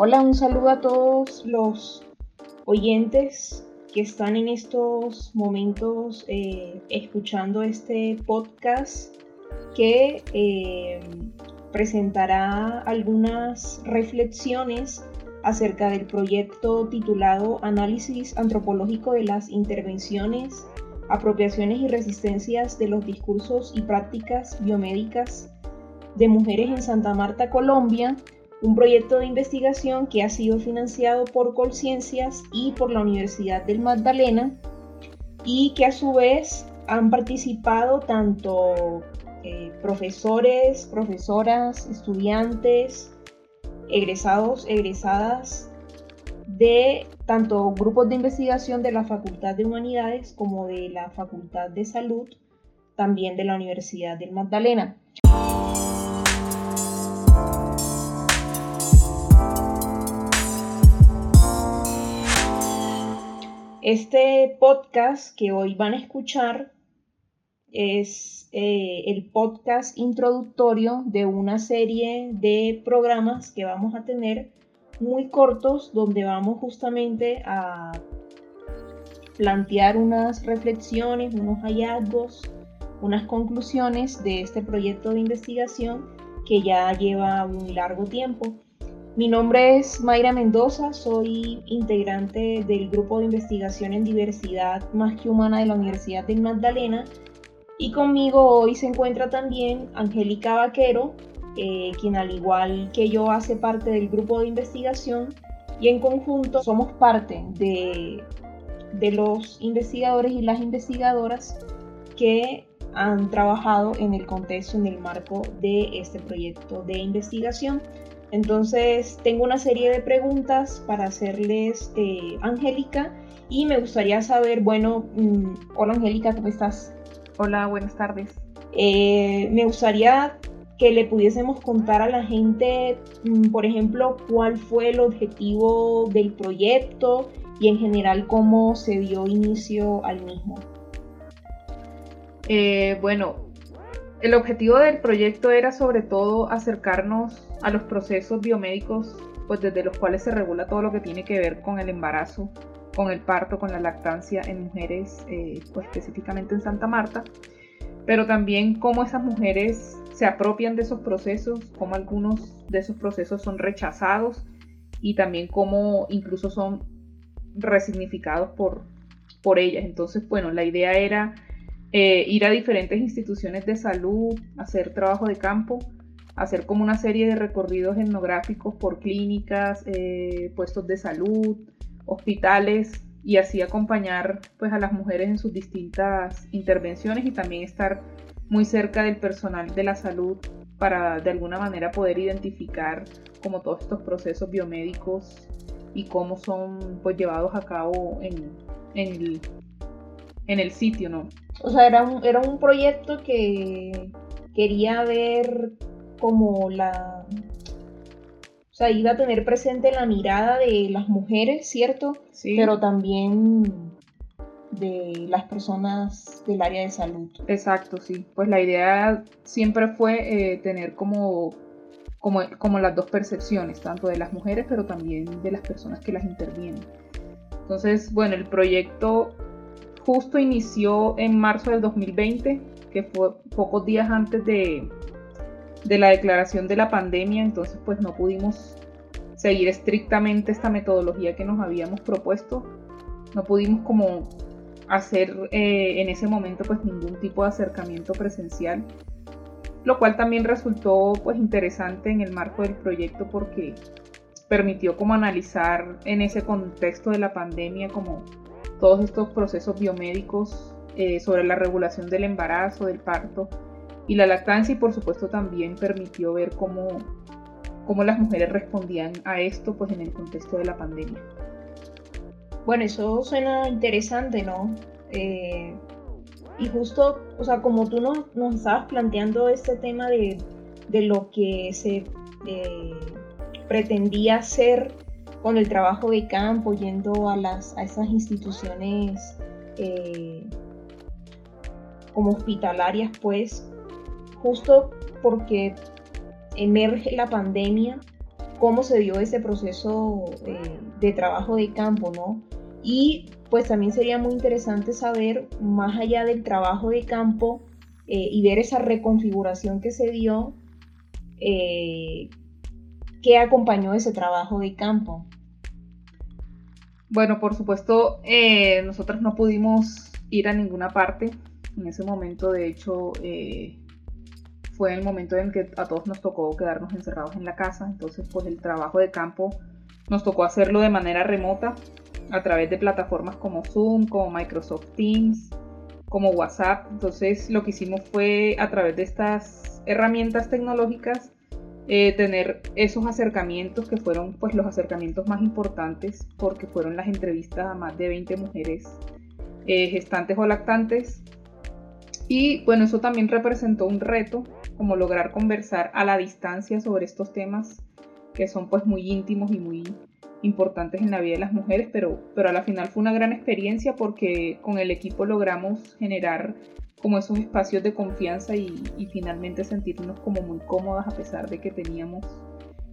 Hola, un saludo a todos los oyentes que están en estos momentos eh, escuchando este podcast que eh, presentará algunas reflexiones acerca del proyecto titulado Análisis antropológico de las intervenciones, apropiaciones y resistencias de los discursos y prácticas biomédicas de mujeres en Santa Marta, Colombia, un proyecto de investigación que ha sido financiado por Colciencias y por la Universidad del Magdalena y que a su vez han participado tanto eh, profesores, profesoras, estudiantes, egresados, egresadas de tanto grupos de investigación de la Facultad de Humanidades como de la Facultad de Salud, también de la Universidad del Magdalena. Este podcast que hoy van a escuchar es eh, el podcast introductorio de una serie de programas que vamos a tener muy cortos donde vamos justamente a plantear unas reflexiones, unos hallazgos, unas conclusiones de este proyecto de investigación que ya lleva un largo tiempo. Mi nombre es Mayra Mendoza, soy integrante del grupo de investigación en diversidad más que humana de la Universidad de Magdalena y conmigo hoy se encuentra también Angélica Vaquero, eh, quien al igual que yo hace parte del grupo de investigación y en conjunto somos parte de, de los investigadores y las investigadoras que han trabajado en el contexto, en el marco de este proyecto de investigación. Entonces tengo una serie de preguntas para hacerles eh, Angélica y me gustaría saber, bueno, mm, hola Angélica, ¿cómo estás? Hola, buenas tardes. Eh, me gustaría que le pudiésemos contar a la gente, mm, por ejemplo, cuál fue el objetivo del proyecto y en general cómo se dio inicio al mismo. Eh, bueno, el objetivo del proyecto era sobre todo acercarnos a los procesos biomédicos, pues desde los cuales se regula todo lo que tiene que ver con el embarazo, con el parto, con la lactancia en mujeres, eh, pues específicamente en Santa Marta, pero también cómo esas mujeres se apropian de esos procesos, cómo algunos de esos procesos son rechazados y también cómo incluso son resignificados por, por ellas. Entonces, bueno, la idea era eh, ir a diferentes instituciones de salud, hacer trabajo de campo, hacer como una serie de recorridos etnográficos por clínicas, eh, puestos de salud, hospitales y así acompañar pues a las mujeres en sus distintas intervenciones y también estar muy cerca del personal de la salud para de alguna manera poder identificar como todos estos procesos biomédicos y cómo son pues llevados a cabo en, en, el, en el sitio, ¿no? O sea, era un, era un proyecto que quería ver como la... O sea, iba a tener presente la mirada de las mujeres, ¿cierto? Sí. Pero también de las personas del área de salud. Exacto, sí. Pues la idea siempre fue eh, tener como, como, como las dos percepciones, tanto de las mujeres, pero también de las personas que las intervienen. Entonces, bueno, el proyecto justo inició en marzo del 2020, que fue pocos días antes de, de la declaración de la pandemia, entonces pues no pudimos seguir estrictamente esta metodología que nos habíamos propuesto. No pudimos como hacer eh, en ese momento pues ningún tipo de acercamiento presencial, lo cual también resultó pues interesante en el marco del proyecto porque permitió como analizar en ese contexto de la pandemia como todos estos procesos biomédicos eh, sobre la regulación del embarazo, del parto y la lactancia y por supuesto también permitió ver cómo, cómo las mujeres respondían a esto pues en el contexto de la pandemia. Bueno, eso suena interesante, ¿no? Eh, y justo, o sea, como tú nos, estabas planteando este tema de, de lo que se pretendía hacer con el trabajo de campo, yendo a, las, a esas instituciones eh, como hospitalarias, pues justo porque emerge la pandemia, cómo se dio ese proceso eh, de trabajo de campo, ¿no? Y pues también sería muy interesante saber, más allá del trabajo de campo eh, y ver esa reconfiguración que se dio, eh, ¿qué acompañó ese trabajo de campo? Bueno, por supuesto, eh, nosotros no pudimos ir a ninguna parte. En ese momento, de hecho, fue el momento en que a todos nos tocó quedarnos encerrados en la casa. Entonces, pues el trabajo de campo nos tocó hacerlo de manera remota a través de plataformas como Zoom, como Microsoft Teams, como WhatsApp. Entonces lo que hicimos fue a través de estas herramientas tecnológicas eh, tener esos acercamientos que fueron pues los acercamientos más importantes porque fueron las entrevistas a más de 20 mujeres eh, gestantes o lactantes. Y bueno, eso también representó un reto, como lograr conversar a la distancia sobre estos temas que son pues muy íntimos y muy importantes en la vida de las mujeres, pero, pero a la final fue una gran experiencia porque con el equipo logramos generar como esos espacios de confianza y, finalmente sentirnos como muy cómodas a pesar de que teníamos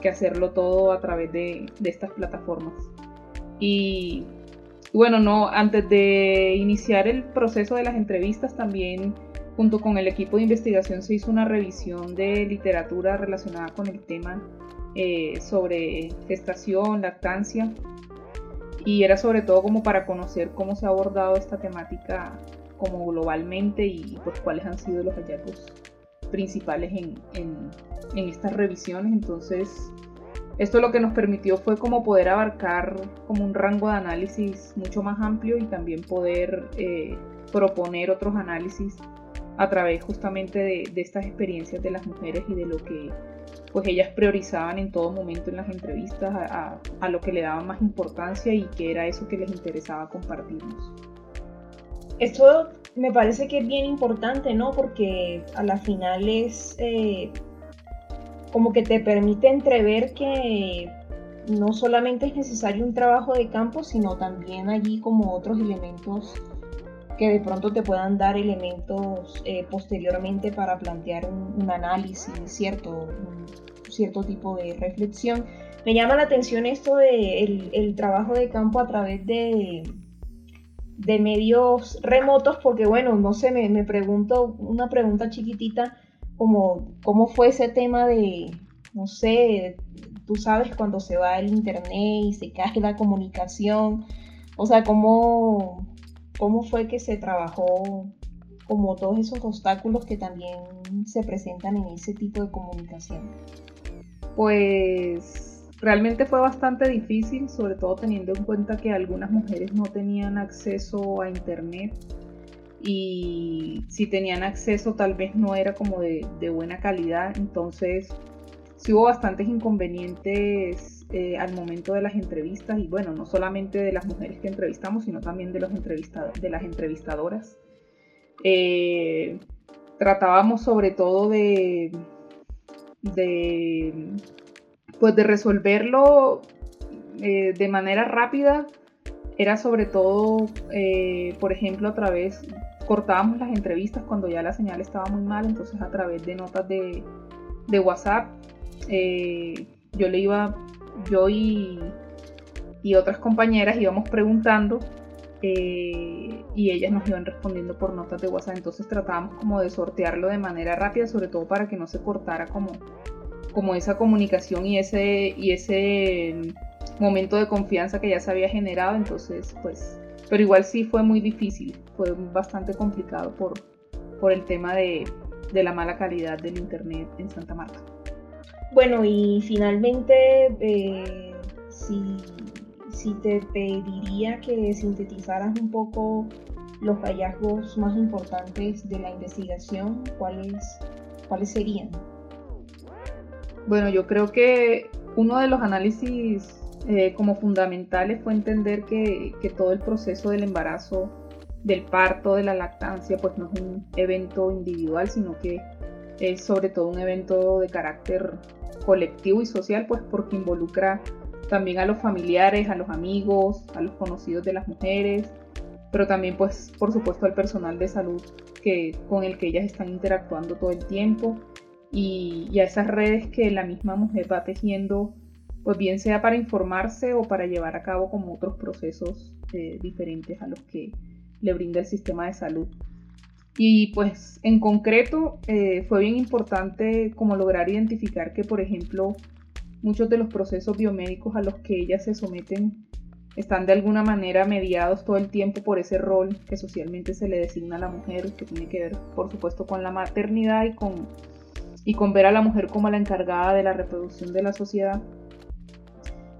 que hacerlo todo a través de, estas plataformas. Y bueno, no, antes de iniciar el proceso de las entrevistas también junto con el equipo de investigación se hizo una revisión de literatura relacionada con el tema eh, sobre gestación, lactancia, y era sobre todo como para conocer cómo se ha abordado esta temática como globalmente y pues cuáles han sido los hallazgos principales en, en, estas revisiones. Entonces, esto lo que nos permitió fue como poder abarcar como un rango de análisis mucho más amplio y también poder eh, proponer otros análisis a través justamente de, estas experiencias de las mujeres y de lo que pues ellas priorizaban en todo momento en las entrevistas a, lo que le daban más importancia y que era eso que les interesaba compartirnos. Esto me parece que es bien importante, ¿no? Porque a la final es eh, como que te permite entrever que no solamente es necesario un trabajo de campo, sino también allí como otros elementos que de pronto te puedan dar elementos eh, posteriormente para plantear un, análisis, ¿cierto? Cierto tipo de reflexión. Me llama la atención esto de trabajo de campo a través de, de medios remotos, porque bueno, no sé, me, me pregunto una pregunta chiquitita, como cómo fue ese tema de, no sé, tú sabes cuando se va el internet y se cae la comunicación, o sea, cómo, ¿Cómo fue que se trabajó como todos esos obstáculos que también se presentan en ese tipo de comunicación? Pues realmente fue bastante difícil, sobre todo teniendo en cuenta que algunas mujeres no tenían acceso a internet y si tenían acceso tal vez no era como de, buena calidad, entonces sí hubo bastantes inconvenientes eh, al momento de las entrevistas y bueno, no solamente de las mujeres que entrevistamos, sino también de, los de las entrevistadoras. Eh, tratábamos sobre todo de, de, pues de resolverlo eh, de manera rápida. Era sobre todo, por ejemplo, a través, cortábamos las entrevistas cuando ya la señal estaba muy mal, entonces a través de notas de, de WhatsApp yo le iba yo y, otras compañeras íbamos preguntando eh, y ellas nos iban respondiendo por notas de WhatsApp. Entonces tratábamos como de sortearlo de manera rápida, sobre todo para que no se cortara como, como esa comunicación y ese, y ese momento de confianza que ya se había generado. Entonces, pues, pero igual sí fue muy difícil, fue bastante complicado por, por el tema de, de la mala calidad del Internet en Santa Marta. Bueno, y finalmente, eh, si, te pediría que sintetizaras un poco los hallazgos más importantes de la investigación, ¿cuáles, cuáles serían? Bueno, yo creo que uno de los análisis eh, como fundamentales fue entender que, que, todo el proceso del embarazo, del parto, de la lactancia, pues no es un evento individual, sino que es sobre todo un evento de carácter colectivo y social, pues porque involucra también a los familiares, a los amigos, a los conocidos de las mujeres, pero también pues por supuesto al personal de salud que, con el que ellas están interactuando todo el tiempo y, a esas redes que la misma mujer va tejiendo pues bien sea para informarse o para llevar a cabo como otros procesos eh, diferentes a los que le brinda el sistema de salud. Y pues en concreto eh, fue bien importante como lograr identificar que, por ejemplo, muchos de los procesos biomédicos a los que ellas se someten están de alguna manera mediados todo el tiempo por ese rol que socialmente se le designa a la mujer, que tiene que ver, por supuesto, con la maternidad y con, y con ver a la mujer como la encargada de la reproducción de la sociedad.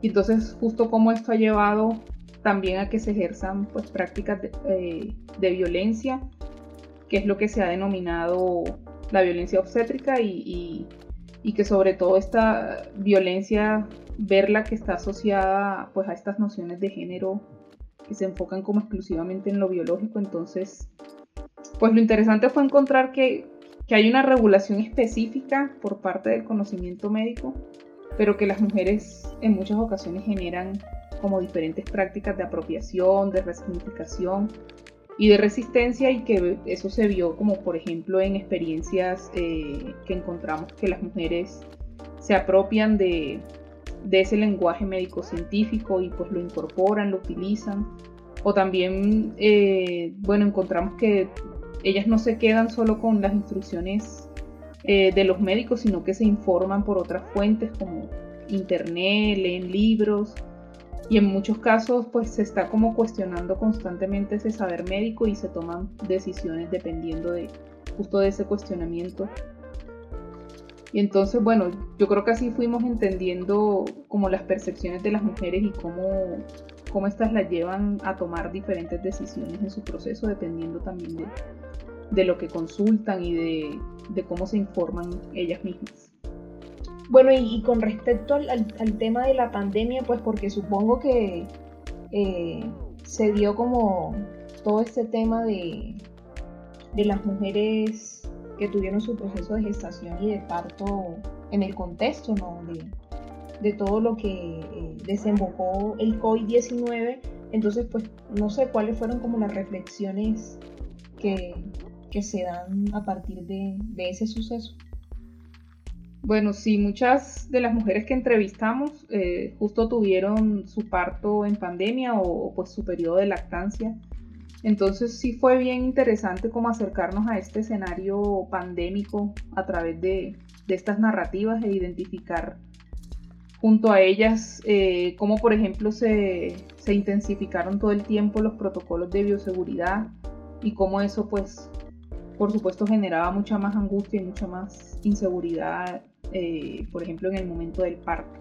Y entonces, justo como esto ha llevado también a que se ejerzan pues, prácticas de, eh, de violencia, que es lo que se ha denominado la violencia obstétrica y, y, que sobre todo esta violencia verla que está asociada pues a estas nociones de género que se enfocan como exclusivamente en lo biológico. Entonces, pues lo interesante fue encontrar que, que hay una regulación específica por parte del conocimiento médico, pero que las mujeres en muchas ocasiones generan como diferentes prácticas de apropiación, de resignificación y de resistencia y que eso se vio como por ejemplo en experiencias eh, que encontramos que las mujeres se apropian de, de ese lenguaje médico-científico y pues lo incorporan, lo utilizan. O también, eh, bueno, encontramos que ellas no se quedan solo con las instrucciones eh, de los médicos, sino que se informan por otras fuentes como internet, leen libros. Y en muchos casos, pues se está como cuestionando constantemente ese saber médico y se toman decisiones dependiendo de justo de ese cuestionamiento y entonces, bueno, yo creo que así fuimos entendiendo como las percepciones de las mujeres y cómo, cómo estas las llevan a tomar diferentes decisiones en su proceso, dependiendo también de, de lo que consultan y de, de, cómo se informan ellas mismas. Bueno, y, con respecto al, al, tema de la pandemia, pues porque supongo que eh, se dio como todo este tema de, las mujeres que tuvieron su proceso de gestación y de parto en el contexto de, todo lo que eh, desembocó el COVID-19. Entonces, pues no sé cuáles fueron como las reflexiones que, se dan a partir de, ese suceso. Bueno, sí, muchas de las mujeres que entrevistamos eh, justo tuvieron su parto en pandemia o pues su periodo de lactancia. Entonces sí fue bien interesante como acercarnos a este escenario pandémico a través de, estas narrativas e identificar junto a ellas eh, cómo por ejemplo se, intensificaron todo el tiempo los protocolos de bioseguridad y cómo eso pues por supuesto generaba mucha más angustia y mucha más inseguridad eh, por ejemplo en el momento del parto.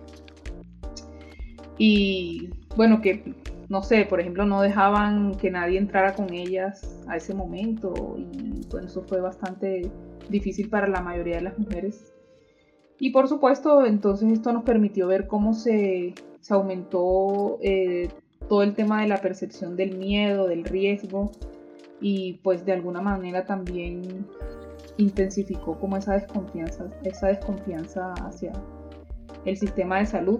Y bueno, que no sé, por ejemplo, no dejaban que nadie entrara con ellas a ese momento y bueno, eso fue bastante difícil para la mayoría de las mujeres. Y por supuesto, entonces esto nos permitió ver cómo se, se aumentó eh, todo el tema de la percepción del miedo, del riesgo y pues de alguna manera también intensificó como esa desconfianza, esa desconfianza hacia el sistema de salud.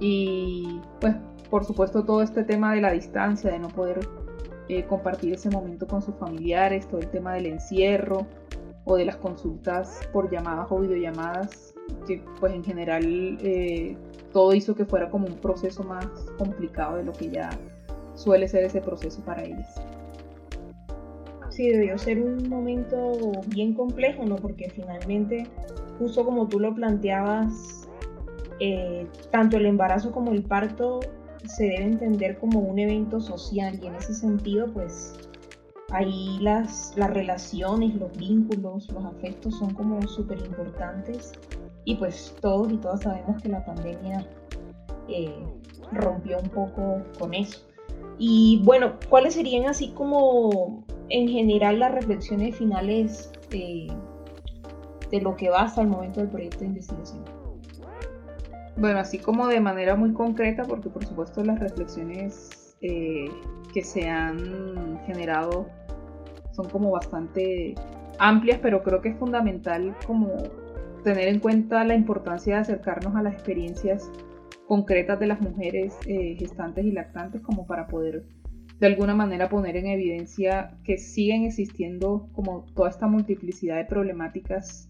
Y pues por supuesto todo este tema de la distancia, de no poder eh, compartir ese momento con sus familiares, todo el tema del encierro o de las consultas por llamadas o videollamadas, que pues en general eh, todo hizo que fuera como un proceso más complicado de lo que ya suele ser ese proceso para ellas. Sí, debió ser un momento bien complejo, ¿no? Porque finalmente, justo como tú lo planteabas, eh, tanto el embarazo como el parto se debe entender como un evento social y en ese sentido pues ahí las, las relaciones, los vínculos, los afectos son como súper importantes y pues todos y todas sabemos que la pandemia eh, rompió un poco con eso. Y bueno, ¿cuáles serían así como en general las reflexiones finales de, lo que va hasta el momento del proyecto de investigación? Bueno, así como de manera muy concreta, porque por supuesto las reflexiones eh, que se han generado son como bastante amplias, pero creo que es fundamental como tener en cuenta la importancia de acercarnos a las experiencias concretas de las mujeres eh, gestantes y lactantes como para poder de alguna manera poner en evidencia que siguen existiendo como toda esta multiplicidad de problemáticas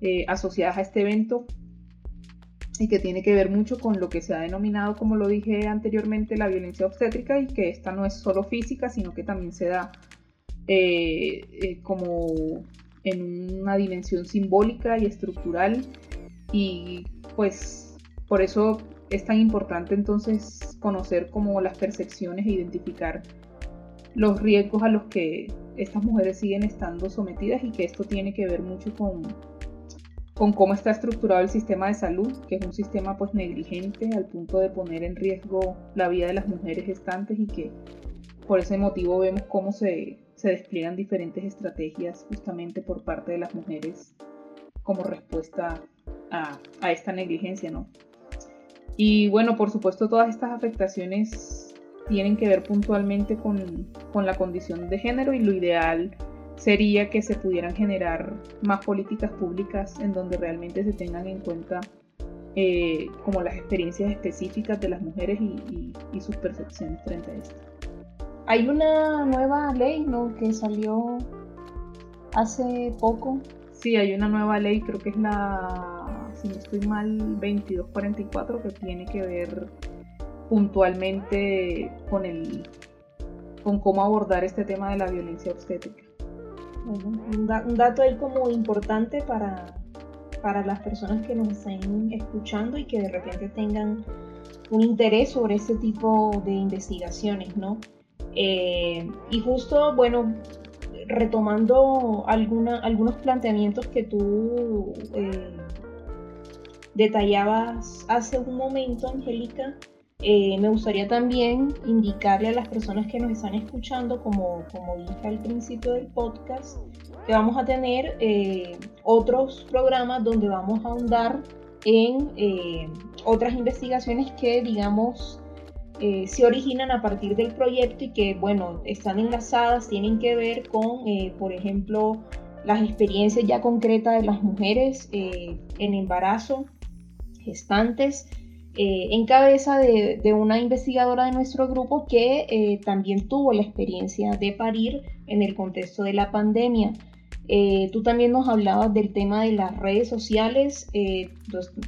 eh, asociadas a este evento y que tiene que ver mucho con lo que se ha denominado, como lo dije anteriormente, la violencia obstétrica y que esta no es solo física, sino que también se da eh, eh, como en una dimensión simbólica y estructural. Y pues por eso es tan importante entonces conocer como las percepciones e identificar los riesgos a los que estas mujeres siguen estando sometidas y que esto tiene que ver mucho con, con cómo está estructurado el sistema de salud, que es un sistema pues negligente al punto de poner en riesgo la vida de las mujeres gestantes y que por ese motivo vemos cómo se, se despliegan diferentes estrategias justamente por parte de las mujeres como respuesta a, a esta negligencia, ¿no? Y bueno, por supuesto todas estas afectaciones tienen que ver puntualmente con, la condición de género y lo ideal sería que se pudieran generar más políticas públicas en donde realmente se tengan en cuenta eh, como las experiencias específicas de las mujeres y, sus percepciones frente a esto. Hay una nueva ley ¿no? que salió hace poco. Sí, hay una nueva ley, creo que es la, si no estoy mal, 2244, que tiene que ver puntualmente con el con cómo abordar este tema de la violencia obstétrica. un, dato ahí como importante para, para las personas que nos estén escuchando y que de repente tengan un interés sobre este tipo de investigaciones, ¿no? Eh, y justo, bueno, retomando alguna, algunos planteamientos que tú eh, detallabas hace un momento, Angélica, eh, me gustaría también indicarle a las personas que nos están escuchando, como, como dije al principio del podcast, que vamos a tener eh, otros programas donde vamos a ahondar en eh, otras investigaciones que, digamos, se originan a partir del proyecto y que, bueno, están enlazadas, tienen que ver con, por ejemplo, las experiencias ya concretas de las mujeres en embarazo, gestantes, eh, en cabeza de, una investigadora de nuestro grupo que eh, también tuvo la experiencia de parir en el contexto de la pandemia. Eh, tú también nos hablabas del tema de las redes sociales,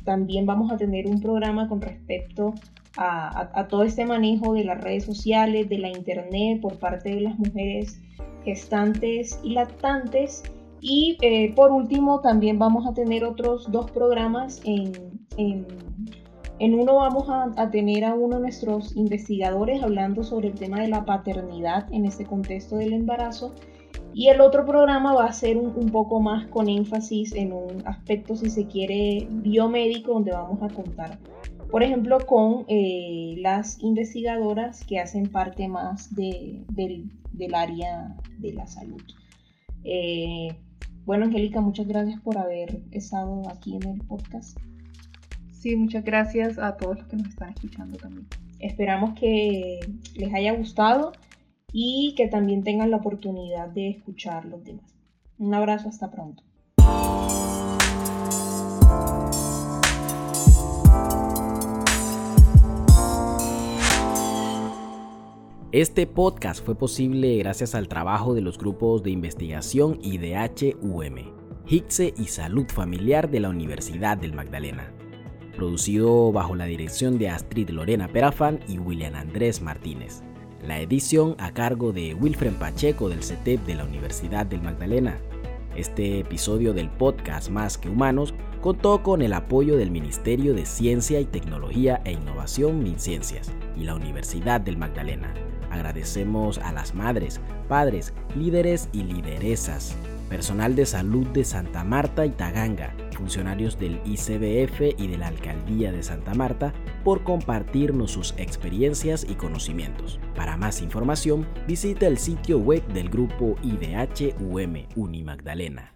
también vamos a tener un programa con respecto a, todo este manejo de las redes sociales, de la internet por parte de las mujeres gestantes y lactantes. Y por último, también vamos a tener otros dos programas en en uno vamos a, tener a uno de nuestros investigadores hablando sobre el tema de la paternidad en este contexto del embarazo. Y el otro programa va a ser un, poco más con énfasis en un aspecto, si se quiere, biomédico, donde vamos a contar, por ejemplo, con eh, las investigadoras que hacen parte más del, área de la salud. Eh, bueno, Angélica, muchas gracias por haber estado aquí en el podcast. Sí, muchas gracias a todos los que nos están escuchando también. Esperamos que les haya gustado y que también tengan la oportunidad de escuchar los demás. Un abrazo, hasta pronto. Este podcast fue posible gracias al trabajo de los grupos de investigación IDH-UM, HICSE y Salud Familiar de la Universidad del Magdalena producido bajo la dirección de Astrid Lorena Perafán y William Andrés Martínez. La edición a cargo de Wilfred Pacheco del CETEP de la Universidad del Magdalena. Este episodio del podcast Más que Humanos contó con el apoyo del Ministerio de Ciencia y Tecnología e Innovación MinCiencias y la Universidad del Magdalena. Agradecemos a las madres, padres, líderes y lideresas, personal de salud de Santa Marta y Taganga, funcionarios del ICBF y de la Alcaldía de Santa Marta por compartirnos sus experiencias y conocimientos. Para más información, visita el sitio web del grupo IDH UM Unimagdalena.